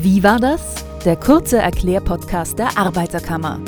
Wie war das? Der kurze Erklärpodcast der Arbeiterkammer.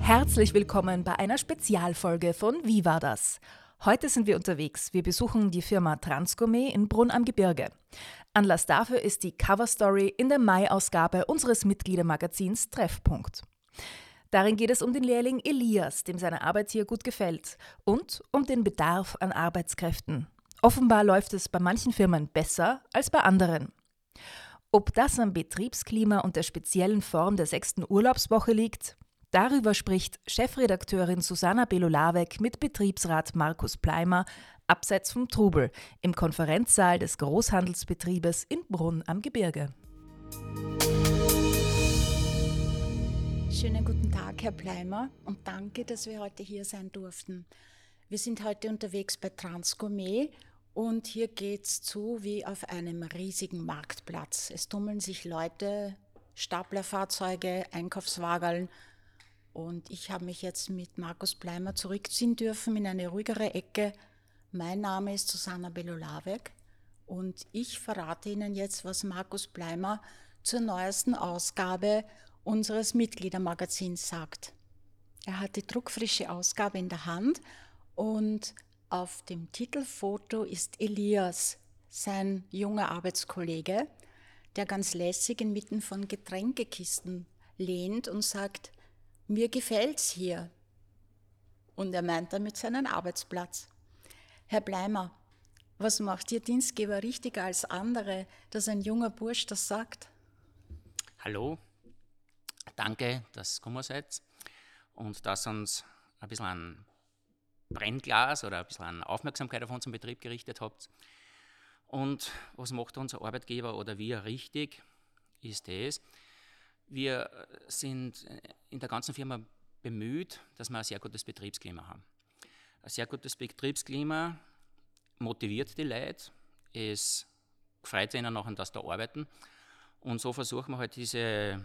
Herzlich willkommen bei einer Spezialfolge von Wie war das? Heute sind wir unterwegs. Wir besuchen die Firma Transgourmet in Brunn am Gebirge. Anlass dafür ist die Coverstory in der Mai-Ausgabe unseres Mitgliedermagazins Treffpunkt. Darin geht es um den Lehrling Elias, dem seine Arbeit hier gut gefällt, und um den Bedarf an Arbeitskräften. Offenbar läuft es bei manchen Firmen besser als bei anderen. Ob das am Betriebsklima und der speziellen Form der sechsten Urlaubswoche liegt, darüber spricht Chefredakteurin Susanna Belolavec mit Betriebsrat Markus Pleimer abseits vom Trubel im Konferenzsaal des Großhandelsbetriebes in Brunn am Gebirge. Schönen guten Tag, Herr Pleimer, und danke, dass wir heute hier sein durften. Wir sind heute unterwegs bei Transgourmet und hier geht es zu wie auf einem riesigen Marktplatz. Es tummeln sich Leute, Staplerfahrzeuge, Einkaufswageln. Und ich habe mich jetzt mit Markus Pleimer zurückziehen dürfen in eine ruhigere Ecke. Mein Name ist Susanna Belolavec und ich verrate Ihnen jetzt, was Markus Pleimer zur neuesten Ausgabe unseres Mitgliedermagazins sagt. Er hat die druckfrische Ausgabe in der Hand und auf dem Titelfoto ist Elias, sein junger Arbeitskollege, der ganz lässig inmitten von Getränkekisten lehnt und sagt, mir gefällt's hier. Und er meint damit seinen Arbeitsplatz. Herr Bleimer, was macht Ihr Dienstgeber richtiger als andere, dass ein junger Bursch das sagt? Hallo, danke, dass ihr gekommen seid und dass uns ein bisschen ein Brennglas oder ein bisschen an Aufmerksamkeit auf unseren Betrieb gerichtet habt. Und was macht unser Arbeitgeber oder wir richtig, ist das, wir sind in der ganzen Firma bemüht, dass wir ein sehr gutes Betriebsklima haben. Ein sehr gutes Betriebsklima motiviert die Leute, es freut ihnen nachher, dass da arbeiten. Und so versuchen wir halt diese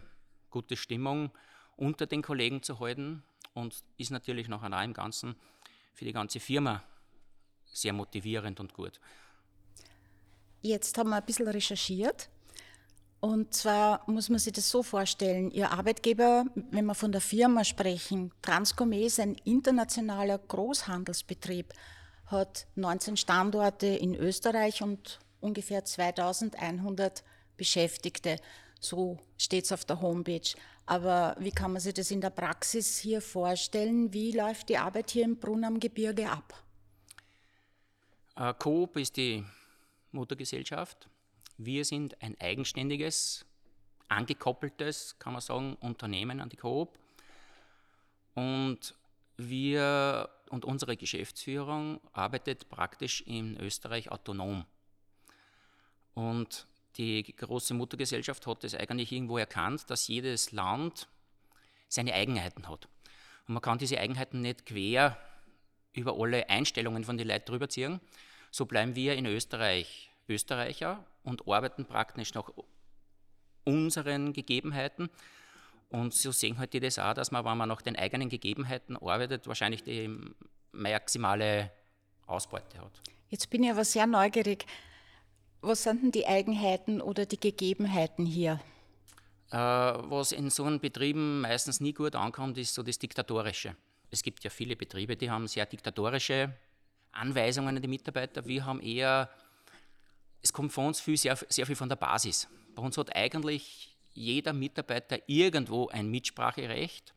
gute Stimmung unter den Kollegen zu halten und ist natürlich nachher auch im Ganzen für die ganze Firma sehr motivierend und gut. Jetzt haben wir ein bisschen recherchiert. Und zwar muss man sich das so vorstellen, Ihr Arbeitgeber, wenn wir von der Firma sprechen, Transgourmet ist ein internationaler Großhandelsbetrieb, hat 19 Standorte in Österreich und ungefähr 2100 Beschäftigte. So steht es auf der Homepage. Aber wie kann man sich das in der Praxis hier vorstellen? Wie läuft die Arbeit hier im Brunn am Gebirge ab? Äh, Coop ist die Muttergesellschaft. Wir sind ein eigenständiges, angekoppeltes, kann man sagen, Unternehmen an die Coop. Und wir und unsere Geschäftsführung arbeitet praktisch in Österreich autonom. Und die große Muttergesellschaft hat es eigentlich irgendwo erkannt, dass jedes Land seine Eigenheiten hat. Und man kann diese Eigenheiten nicht quer über alle Einstellungen von den Leuten drüber ziehen. So bleiben wir in Österreich Österreicher und arbeiten praktisch nach unseren Gegebenheiten. Und so sehen halt die das auch, dass man, wenn man nach den eigenen Gegebenheiten arbeitet, wahrscheinlich die maximale Ausbeute hat. Jetzt bin ich aber sehr neugierig. Was sind denn die Eigenheiten oder die Gegebenheiten hier? Äh, was in so einem Betrieben meistens nie gut ankommt, ist so das Diktatorische. Es gibt ja viele Betriebe, die haben sehr diktatorische Anweisungen an die Mitarbeiter. Wir haben eher, es kommt von uns viel, sehr, sehr viel von der Basis. Bei uns hat eigentlich jeder Mitarbeiter irgendwo ein Mitspracherecht.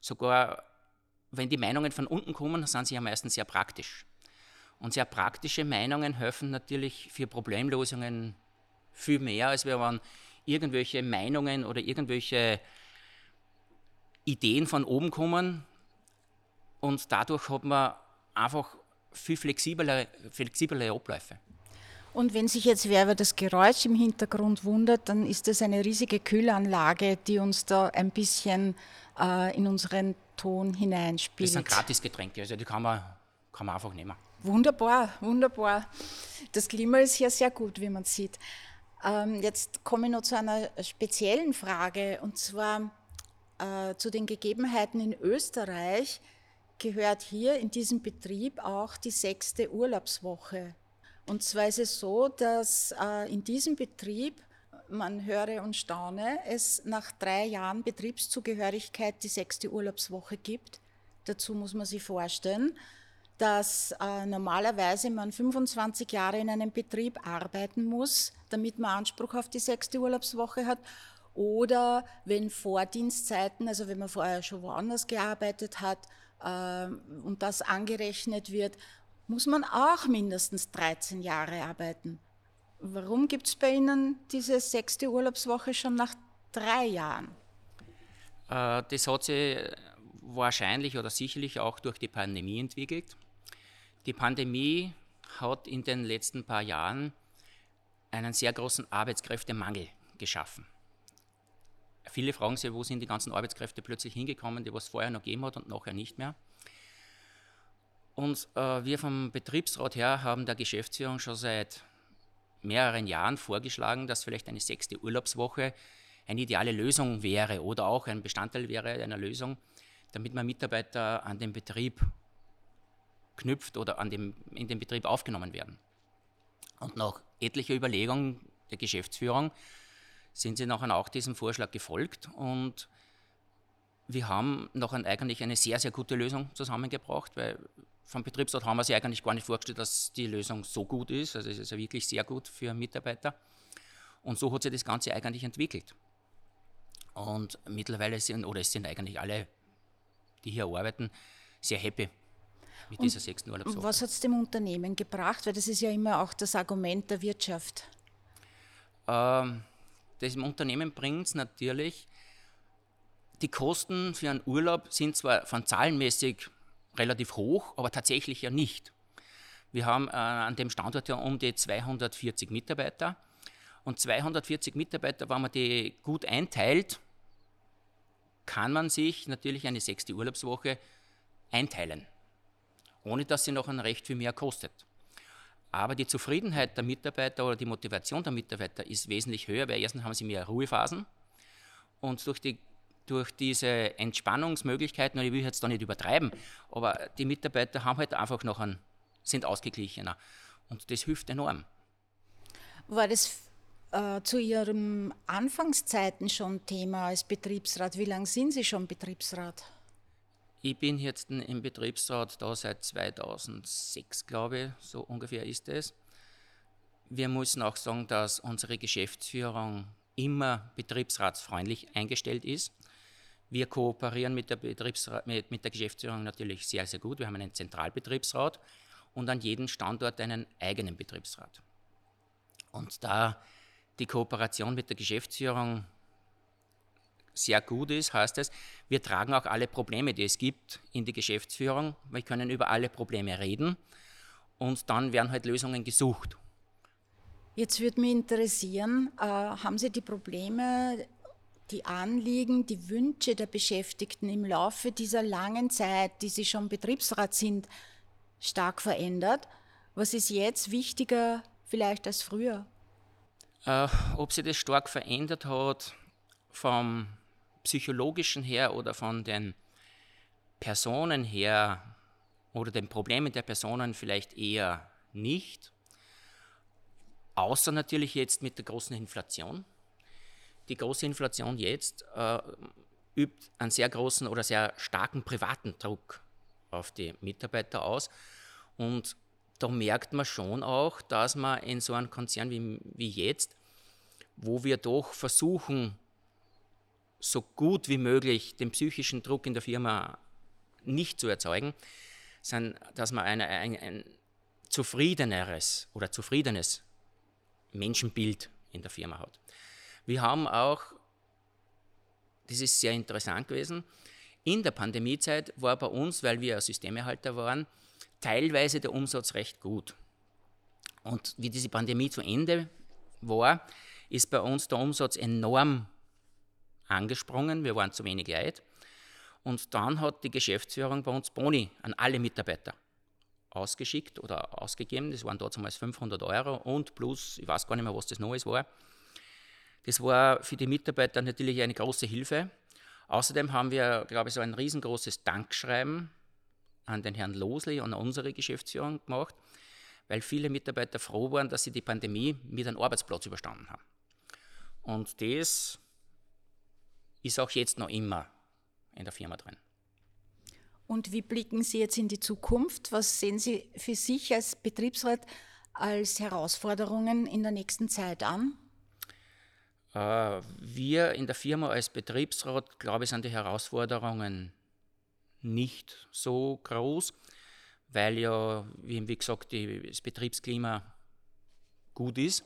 Sogar wenn die Meinungen von unten kommen, sind sie ja meistens sehr praktisch. Und sehr praktische Meinungen helfen natürlich für Problemlösungen viel mehr, als wenn irgendwelche Meinungen oder irgendwelche Ideen von oben kommen. Und dadurch hat man einfach viel flexiblere, flexiblere Abläufe. Und wenn sich jetzt wer über das Geräusch im Hintergrund wundert, dann ist das eine riesige Kühlanlage, die uns da ein bisschen äh, in unseren Ton hineinspielt. Das sind Gratisgetränke, also die kann man, kann man einfach nehmen. Wunderbar, wunderbar. Das Klima ist hier sehr gut, wie man sieht. Ähm, jetzt komme ich noch zu einer speziellen Frage und zwar äh, zu den Gegebenheiten in Österreich gehört hier in diesem Betrieb auch die sechste Urlaubswoche. Und zwar ist es so, dass äh, in diesem Betrieb, man höre und staune, es nach drei Jahren Betriebszugehörigkeit die sechste Urlaubswoche gibt. Dazu muss man sich vorstellen, dass äh, normalerweise man 25 Jahre in einem Betrieb arbeiten muss, damit man Anspruch auf die sechste Urlaubswoche hat. Oder wenn Vordienstzeiten, also wenn man vorher schon woanders gearbeitet hat äh, und das angerechnet wird, muss man auch mindestens 13 Jahre arbeiten. Warum gibt es bei Ihnen diese sechste Urlaubswoche schon nach drei Jahren? Äh, das hat sich wahrscheinlich oder sicherlich auch durch die Pandemie entwickelt. Die Pandemie hat in den letzten paar Jahren einen sehr großen Arbeitskräftemangel geschaffen. Viele fragen sich, wo sind die ganzen Arbeitskräfte plötzlich hingekommen, die was vorher noch gegeben hat und nachher nicht mehr. Und äh, wir vom Betriebsrat her haben der Geschäftsführung schon seit mehreren Jahren vorgeschlagen, dass vielleicht eine sechste Urlaubswoche eine ideale Lösung wäre oder auch ein Bestandteil wäre einer Lösung, damit man Mitarbeiter an den Betrieb knüpft oder an dem, in den Betrieb aufgenommen werden. Und nach etlicher Überlegung der Geschäftsführung sind sie nachher auch diesem Vorschlag gefolgt und wir haben nachher eigentlich eine sehr, sehr gute Lösung zusammengebracht, weil vom Betriebsrat haben wir sich eigentlich gar nicht vorgestellt, dass die Lösung so gut ist. Also es ist ja wirklich sehr gut für Mitarbeiter. Und so hat sich das Ganze eigentlich entwickelt. Und mittlerweile sind, oder es sind eigentlich alle, die hier arbeiten, sehr happy mit und dieser sechsten Urlaubswoche. Was hat es dem Unternehmen gebracht? Weil das ist ja immer auch das Argument der Wirtschaft. Ähm, dem Unternehmen bringt es natürlich, die Kosten für einen Urlaub sind zwar von zahlenmäßig relativ hoch, aber tatsächlich ja nicht. Wir haben äh, an dem Standort ja um die 240 Mitarbeiter. Und 240 Mitarbeiter, wenn man die gut einteilt, kann man sich natürlich eine sechste Urlaubswoche einteilen ohne dass sie noch ein Recht für mehr kostet. Aber die Zufriedenheit der Mitarbeiter oder die Motivation der Mitarbeiter ist wesentlich höher, weil erstens haben sie mehr Ruhephasen und durch, die, durch diese Entspannungsmöglichkeiten, und ich will jetzt da nicht übertreiben, aber die Mitarbeiter haben halt einfach noch einen, sind ausgeglichener und das hilft enorm. War das äh, zu Ihren Anfangszeiten schon Thema als Betriebsrat? Wie lange sind Sie schon Betriebsrat? Ich bin jetzt im Betriebsrat da seit 2006, glaube ich, so ungefähr ist es. Wir müssen auch sagen, dass unsere Geschäftsführung immer betriebsratsfreundlich eingestellt ist. Wir kooperieren mit der, mit, mit der Geschäftsführung natürlich sehr, sehr gut. Wir haben einen Zentralbetriebsrat und an jedem Standort einen eigenen Betriebsrat. Und da die Kooperation mit der Geschäftsführung sehr gut ist, heißt es, wir tragen auch alle Probleme, die es gibt, in die Geschäftsführung. Wir können über alle Probleme reden und dann werden halt Lösungen gesucht. Jetzt würde mich interessieren, äh, haben Sie die Probleme, die Anliegen, die Wünsche der Beschäftigten im Laufe dieser langen Zeit, die Sie schon Betriebsrat sind, stark verändert? Was ist jetzt wichtiger vielleicht als früher? Äh, ob sich das stark verändert hat, vom psychologischen her oder von den Personen her oder den Problemen der Personen vielleicht eher nicht. Außer natürlich jetzt mit der großen Inflation. Die große Inflation jetzt äh, übt einen sehr großen oder sehr starken privaten Druck auf die Mitarbeiter aus. Und da merkt man schon auch, dass man in so einem Konzern wie, wie jetzt, wo wir doch versuchen, so gut wie möglich den psychischen Druck in der Firma nicht zu erzeugen, sondern dass man eine, ein, ein zufriedeneres oder zufriedenes Menschenbild in der Firma hat. Wir haben auch, das ist sehr interessant gewesen, in der Pandemiezeit war bei uns, weil wir Systemerhalter waren, teilweise der Umsatz recht gut. Und wie diese Pandemie zu Ende war, ist bei uns der Umsatz enorm angesprungen, wir waren zu wenig Leute. Und dann hat die Geschäftsführung bei uns Boni an alle Mitarbeiter ausgeschickt oder ausgegeben. Das waren damals 500 Euro und plus, ich weiß gar nicht mehr, was das Neues war. Das war für die Mitarbeiter natürlich eine große Hilfe. Außerdem haben wir, glaube ich, so ein riesengroßes Dankschreiben an den Herrn Losli und an unsere Geschäftsführung gemacht, weil viele Mitarbeiter froh waren, dass sie die Pandemie mit einem Arbeitsplatz überstanden haben. Und das ist auch jetzt noch immer in der Firma drin. Und wie blicken Sie jetzt in die Zukunft? Was sehen Sie für sich als Betriebsrat als Herausforderungen in der nächsten Zeit an? Äh, wir in der Firma als Betriebsrat, glaube ich, sind die Herausforderungen nicht so groß, weil ja, wie gesagt, das Betriebsklima gut ist.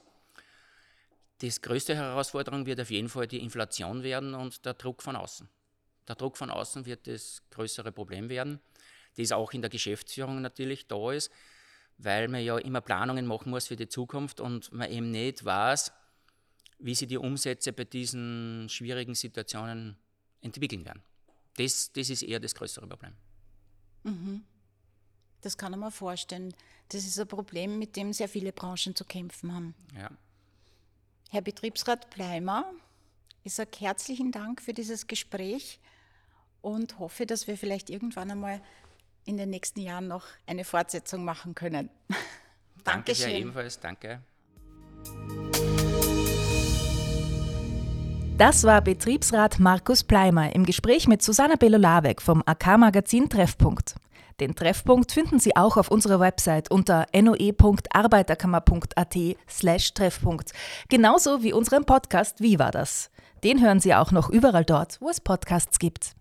Das größte Herausforderung wird auf jeden Fall die Inflation werden und der Druck von außen. Der Druck von außen wird das größere Problem werden, das auch in der Geschäftsführung natürlich da ist, weil man ja immer Planungen machen muss für die Zukunft und man eben nicht weiß, wie sich die Umsätze bei diesen schwierigen Situationen entwickeln werden. Das, das ist eher das größere Problem. Mhm. Das kann man vorstellen. Das ist ein Problem, mit dem sehr viele Branchen zu kämpfen haben. Ja. Herr Betriebsrat Bleimer, ich sage herzlichen Dank für dieses Gespräch und hoffe, dass wir vielleicht irgendwann einmal in den nächsten Jahren noch eine Fortsetzung machen können. Danke sehr ebenfalls, danke. Das war Betriebsrat Markus Pleimer im Gespräch mit Susanna Belolawek vom AK-Magazin Treffpunkt. Den Treffpunkt finden Sie auch auf unserer Website unter noe.arbeiterkammer.at slash Treffpunkt. Genauso wie unseren Podcast Wie war das? Den hören Sie auch noch überall dort, wo es Podcasts gibt.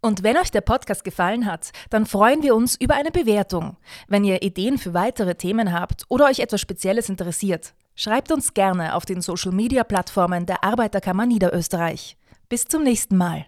Und wenn euch der Podcast gefallen hat, dann freuen wir uns über eine Bewertung. Wenn ihr Ideen für weitere Themen habt oder euch etwas Spezielles interessiert, schreibt uns gerne auf den Social-Media-Plattformen der Arbeiterkammer Niederösterreich. Bis zum nächsten Mal.